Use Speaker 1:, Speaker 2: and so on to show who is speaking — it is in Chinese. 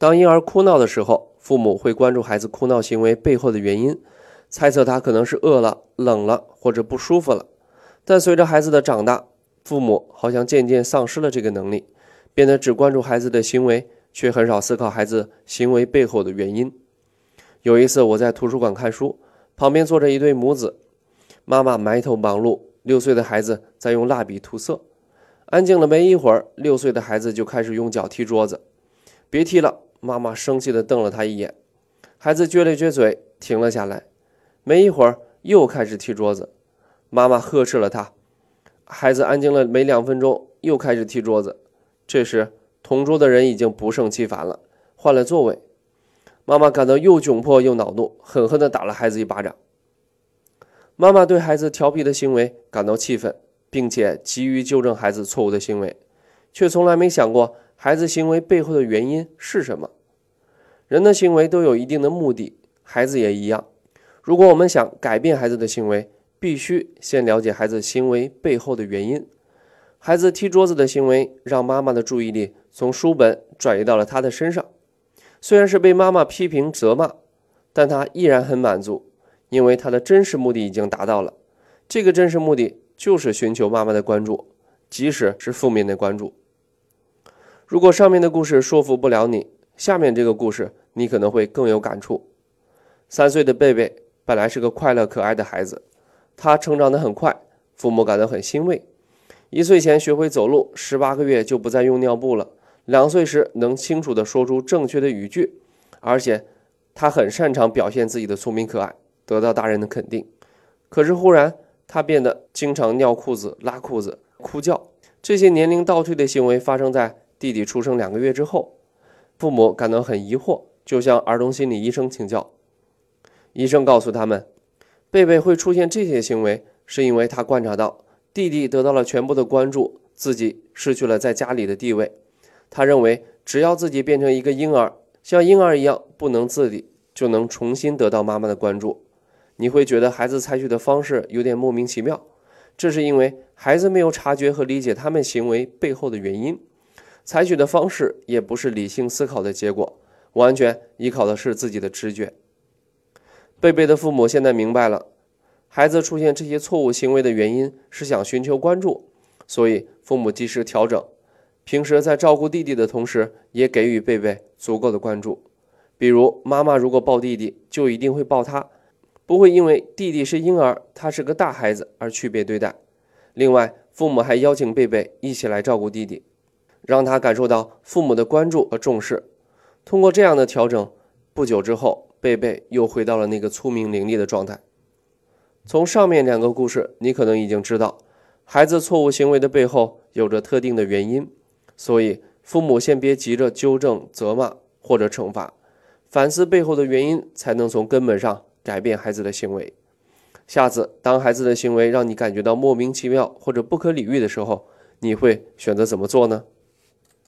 Speaker 1: 当婴儿哭闹的时候，父母会关注孩子哭闹行为背后的原因，猜测他可能是饿了、冷了或者不舒服了。但随着孩子的长大，父母好像渐渐丧失了这个能力，变得只关注孩子的行为，却很少思考孩子行为背后的原因。有一次，我在图书馆看书，旁边坐着一对母子，妈妈埋头忙碌，六岁的孩子在用蜡笔涂色。安静了没一会儿，六岁的孩子就开始用脚踢桌子，别踢了！妈妈生气地瞪了他一眼，孩子撅了撅嘴，停了下来。没一会儿，又开始踢桌子，妈妈呵斥了他。孩子安静了没两分钟，又开始踢桌子。这时，同桌的人已经不胜其烦了，换了座位。妈妈感到又窘迫又恼怒，狠狠地打了孩子一巴掌。妈妈对孩子调皮的行为感到气愤，并且急于纠正孩子错误的行为，却从来没想过孩子行为背后的原因是什么。人的行为都有一定的目的，孩子也一样。如果我们想改变孩子的行为，必须先了解孩子行为背后的原因。孩子踢桌子的行为让妈妈的注意力从书本转移到了他的身上。虽然是被妈妈批评责骂，但他依然很满足，因为他的真实目的已经达到了。这个真实目的就是寻求妈妈的关注，即使是负面的关注。如果上面的故事说服不了你，下面这个故事你可能会更有感触。三岁的贝贝本来是个快乐可爱的孩子，他成长得很快，父母感到很欣慰。一岁前学会走路，十八个月就不再用尿布了。两岁时能清楚地说出正确的语句，而且他很擅长表现自己的聪明可爱，得到大人的肯定。可是忽然他变得经常尿裤子、拉裤子、哭叫，这些年龄倒退的行为发生在弟弟出生两个月之后。父母感到很疑惑，就向儿童心理医生请教。医生告诉他们，贝贝会出现这些行为，是因为他观察到弟弟得到了全部的关注，自己失去了在家里的地位。他认为，只要自己变成一个婴儿，像婴儿一样不能自理，就能重新得到妈妈的关注。你会觉得孩子采取的方式有点莫名其妙，这是因为孩子没有察觉和理解他们行为背后的原因，采取的方式也不是理性思考的结果，完全依靠的是自己的直觉。贝贝的父母现在明白了，孩子出现这些错误行为的原因是想寻求关注，所以父母及时调整。平时在照顾弟弟的同时，也给予贝贝足够的关注。比如，妈妈如果抱弟弟，就一定会抱他，不会因为弟弟是婴儿，他是个大孩子而区别对待。另外，父母还邀请贝贝一起来照顾弟弟，让他感受到父母的关注和重视。通过这样的调整，不久之后，贝贝又回到了那个聪明伶俐的状态。从上面两个故事，你可能已经知道，孩子错误行为的背后有着特定的原因。所以，父母先别急着纠正、责骂或者惩罚，反思背后的原因，才能从根本上改变孩子的行为。下次当孩子的行为让你感觉到莫名其妙或者不可理喻的时候，你会选择怎么做呢？